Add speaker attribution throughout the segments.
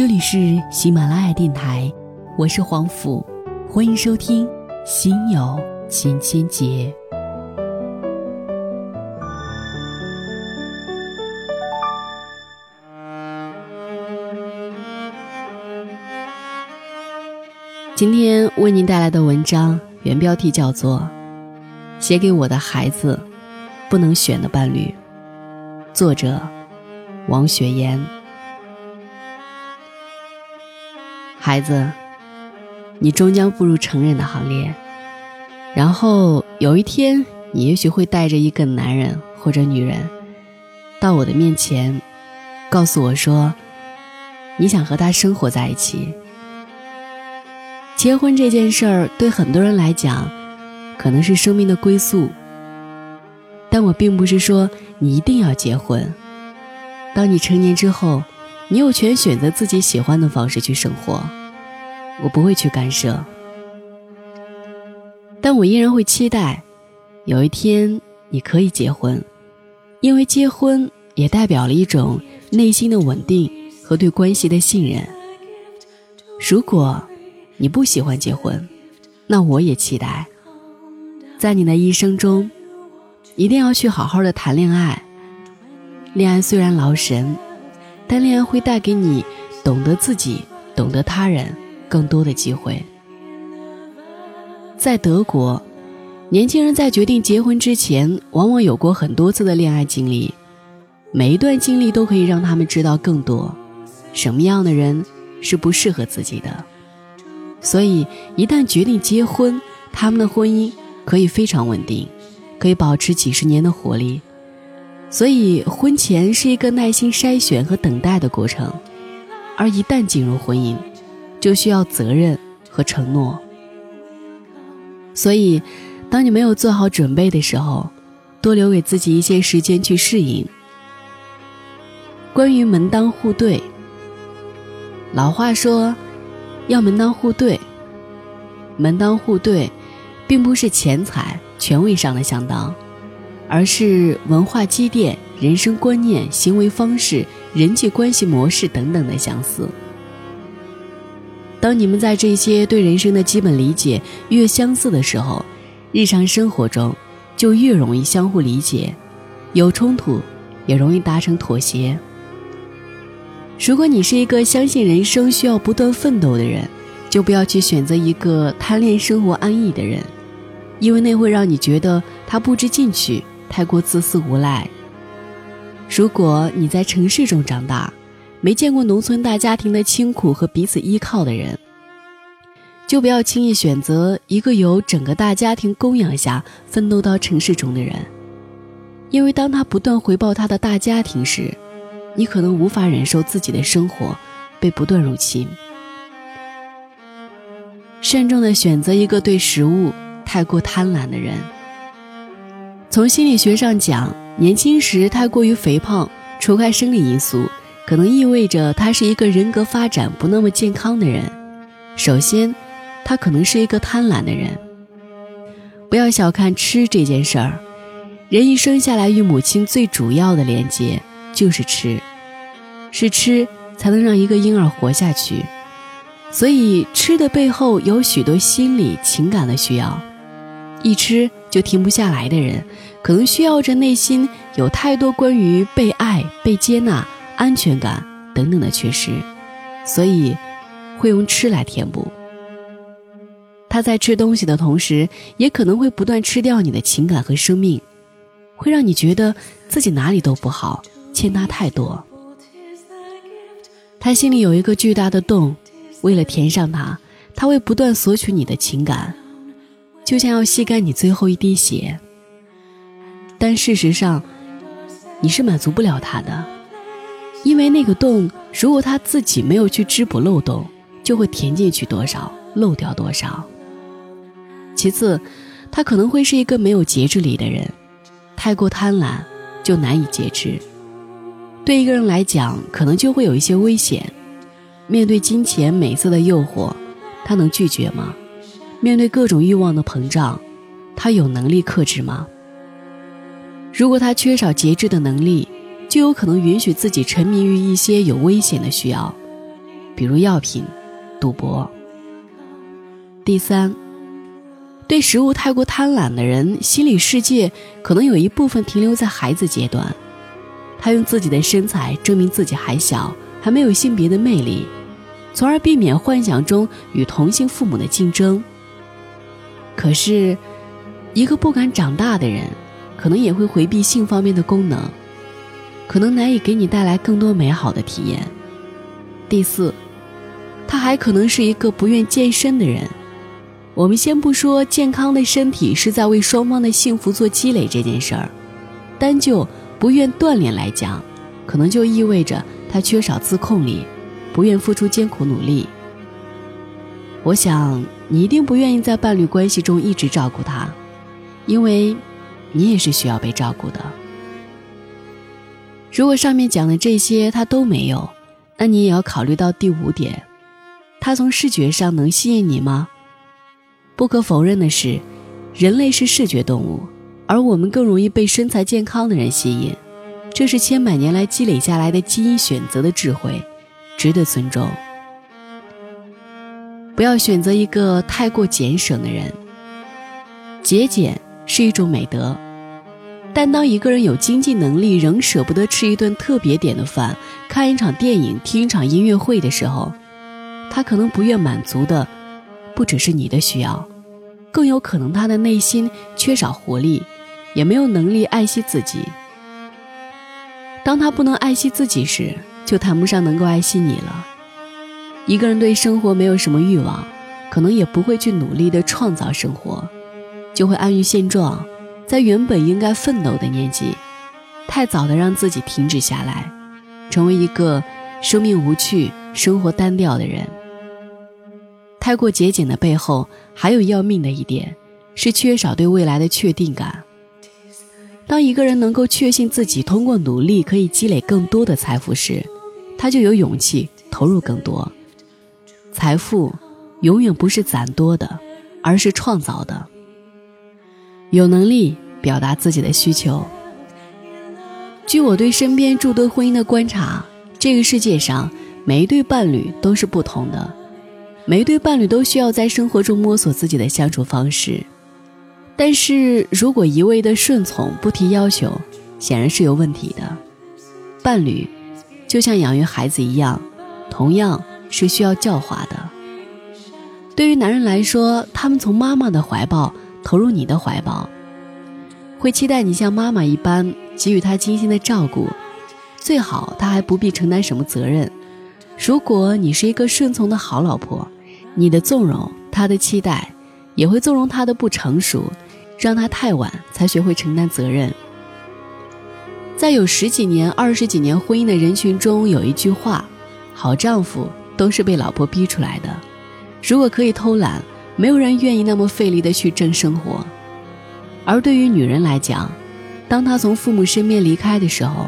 Speaker 1: 这里是喜马拉雅电台，我是黄甫，欢迎收听《心有千千结》。今天为您带来的文章原标题叫做《写给我的孩子不能选的伴侣》，作者王雪岩。孩子，你终将步入成人的行列，然后有一天，你也许会带着一个男人或者女人到我的面前，告诉我说，你想和他生活在一起。结婚这件事儿对很多人来讲，可能是生命的归宿。但我并不是说你一定要结婚。当你成年之后，你有权选择自己喜欢的方式去生活，我不会去干涉。但我依然会期待，有一天你可以结婚，因为结婚也代表了一种内心的稳定和对关系的信任。如果。你不喜欢结婚，那我也期待，在你的一生中，一定要去好好的谈恋爱。恋爱虽然劳神，但恋爱会带给你懂得自己、懂得他人更多的机会。在德国，年轻人在决定结婚之前，往往有过很多次的恋爱经历，每一段经历都可以让他们知道更多，什么样的人是不适合自己的。所以，一旦决定结婚，他们的婚姻可以非常稳定，可以保持几十年的活力。所以，婚前是一个耐心筛选和等待的过程，而一旦进入婚姻，就需要责任和承诺。所以，当你没有做好准备的时候，多留给自己一些时间去适应。关于门当户对，老话说。要门当户对，门当户对，并不是钱财、权位上的相当，而是文化积淀、人生观念、行为方式、人际关系模式等等的相似。当你们在这些对人生的基本理解越相似的时候，日常生活中就越容易相互理解，有冲突也容易达成妥协。如果你是一个相信人生需要不断奋斗的人，就不要去选择一个贪恋生活安逸的人，因为那会让你觉得他不知进取，太过自私无赖。如果你在城市中长大，没见过农村大家庭的清苦和彼此依靠的人，就不要轻易选择一个由整个大家庭供养下奋斗到城市中的人，因为当他不断回报他的大家庭时，你可能无法忍受自己的生活被不断入侵。慎重的选择一个对食物太过贪婪的人。从心理学上讲，年轻时太过于肥胖，除开生理因素，可能意味着他是一个人格发展不那么健康的人。首先，他可能是一个贪婪的人。不要小看吃这件事儿，人一生下来与母亲最主要的连接。就是吃，是吃才能让一个婴儿活下去，所以吃的背后有许多心理情感的需要。一吃就停不下来的人，可能需要着内心有太多关于被爱、被接纳、安全感等等的缺失，所以会用吃来填补。他在吃东西的同时，也可能会不断吃掉你的情感和生命，会让你觉得自己哪里都不好。欠他太多，他心里有一个巨大的洞，为了填上它，他会不断索取你的情感，就像要吸干你最后一滴血。但事实上，你是满足不了他的，因为那个洞，如果他自己没有去织补漏洞，就会填进去多少，漏掉多少。其次，他可能会是一个没有节制力的人，太过贪婪，就难以节制。对一个人来讲，可能就会有一些危险。面对金钱、美色的诱惑，他能拒绝吗？面对各种欲望的膨胀，他有能力克制吗？如果他缺少节制的能力，就有可能允许自己沉迷于一些有危险的需要，比如药品、赌博。第三，对食物太过贪婪的人，心理世界可能有一部分停留在孩子阶段，他用自己的身材证明自己还小，还没有性别的魅力，从而避免幻想中与同性父母的竞争。可是，一个不敢长大的人，可能也会回避性方面的功能，可能难以给你带来更多美好的体验。第四，他还可能是一个不愿健身的人。我们先不说健康的身体是在为双方的幸福做积累这件事儿，单就不愿锻炼来讲，可能就意味着他缺少自控力，不愿付出艰苦努力。我想。你一定不愿意在伴侣关系中一直照顾他，因为，你也是需要被照顾的。如果上面讲的这些他都没有，那你也要考虑到第五点，他从视觉上能吸引你吗？不可否认的是，人类是视觉动物，而我们更容易被身材健康的人吸引，这是千百年来积累下来的基因选择的智慧，值得尊重。不要选择一个太过俭省的人。节俭是一种美德，但当一个人有经济能力，仍舍不得吃一顿特别点的饭、看一场电影、听一场音乐会的时候，他可能不愿满足的，不只是你的需要，更有可能他的内心缺少活力，也没有能力爱惜自己。当他不能爱惜自己时，就谈不上能够爱惜你了。一个人对生活没有什么欲望，可能也不会去努力的创造生活，就会安于现状，在原本应该奋斗的年纪，太早的让自己停止下来，成为一个生命无趣、生活单调的人。太过节俭的背后，还有要命的一点，是缺少对未来的确定感。当一个人能够确信自己通过努力可以积累更多的财富时，他就有勇气投入更多。财富永远不是攒多的，而是创造的。有能力表达自己的需求。据我对身边诸多婚姻的观察，这个世界上每一对伴侣都是不同的，每一对伴侣都需要在生活中摸索自己的相处方式。但是如果一味的顺从不提要求，显然是有问题的。伴侣就像养育孩子一样，同样。是需要教化的。对于男人来说，他们从妈妈的怀抱投入你的怀抱，会期待你像妈妈一般给予他精心的照顾，最好他还不必承担什么责任。如果你是一个顺从的好老婆，你的纵容他的期待，也会纵容他的不成熟，让他太晚才学会承担责任。在有十几年、二十几年婚姻的人群中，有一句话：好丈夫。都是被老婆逼出来的。如果可以偷懒，没有人愿意那么费力的去挣生活。而对于女人来讲，当她从父母身边离开的时候，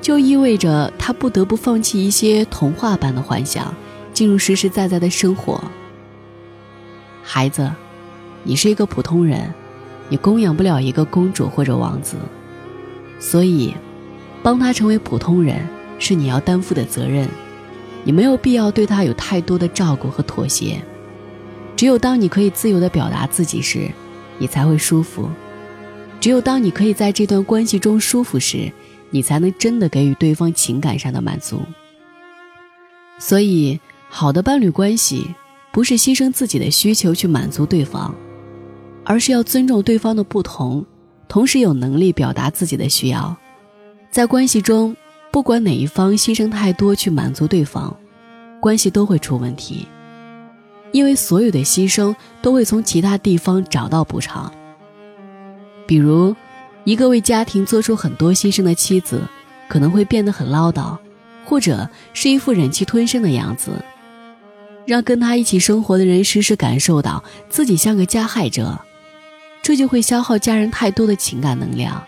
Speaker 1: 就意味着她不得不放弃一些童话般的幻想，进入实实在在的生活。孩子，你是一个普通人，你供养不了一个公主或者王子，所以，帮他成为普通人是你要担负的责任。你没有必要对他有太多的照顾和妥协，只有当你可以自由的表达自己时，你才会舒服；只有当你可以在这段关系中舒服时，你才能真的给予对方情感上的满足。所以，好的伴侣关系不是牺牲自己的需求去满足对方，而是要尊重对方的不同，同时有能力表达自己的需要，在关系中。不管哪一方牺牲太多去满足对方，关系都会出问题，因为所有的牺牲都会从其他地方找到补偿。比如，一个为家庭做出很多牺牲的妻子，可能会变得很唠叨，或者是一副忍气吞声的样子，让跟他一起生活的人时时感受到自己像个加害者，这就会消耗家人太多的情感能量。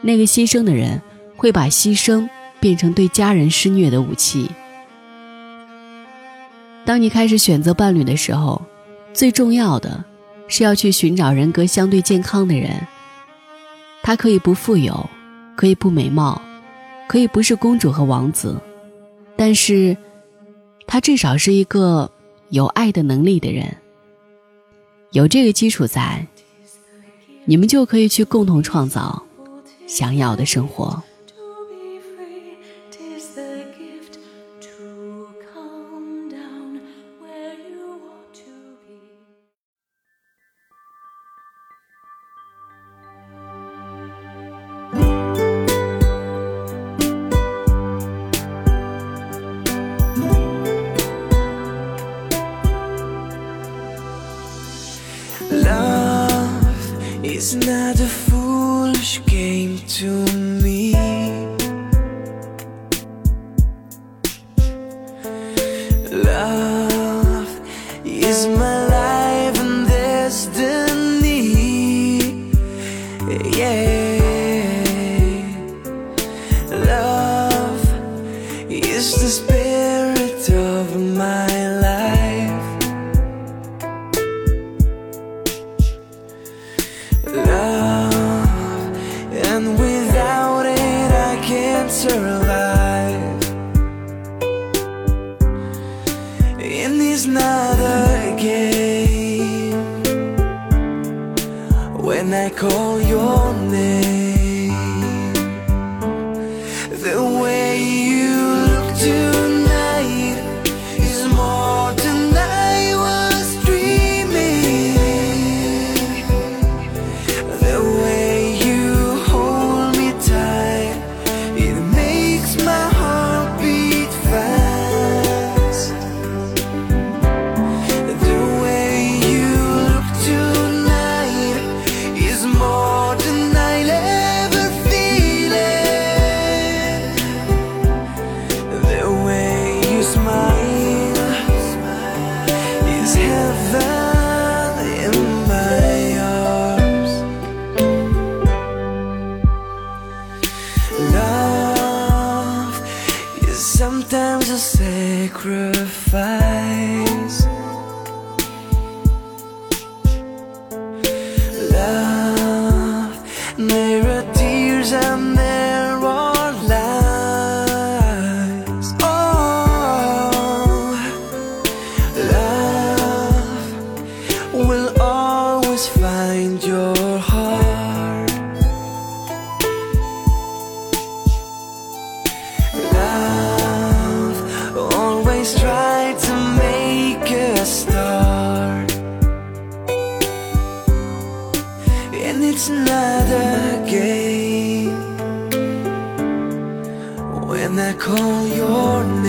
Speaker 1: 那个牺牲的人。会把牺牲变成对家人施虐的武器。当你开始选择伴侣的时候最重要的是要去寻找人格相对健康的人。他可以不富有可以不美貌可以不是公主和王子但是他至少是一个有爱的能力的人。有这个基础在你们就可以去共同创造想要的生活。
Speaker 2: It's not a foolish game to me. Love is my life and destiny. Yeah. Love is the spirit of my your name. Fight. another game when I call your name.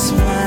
Speaker 2: smile.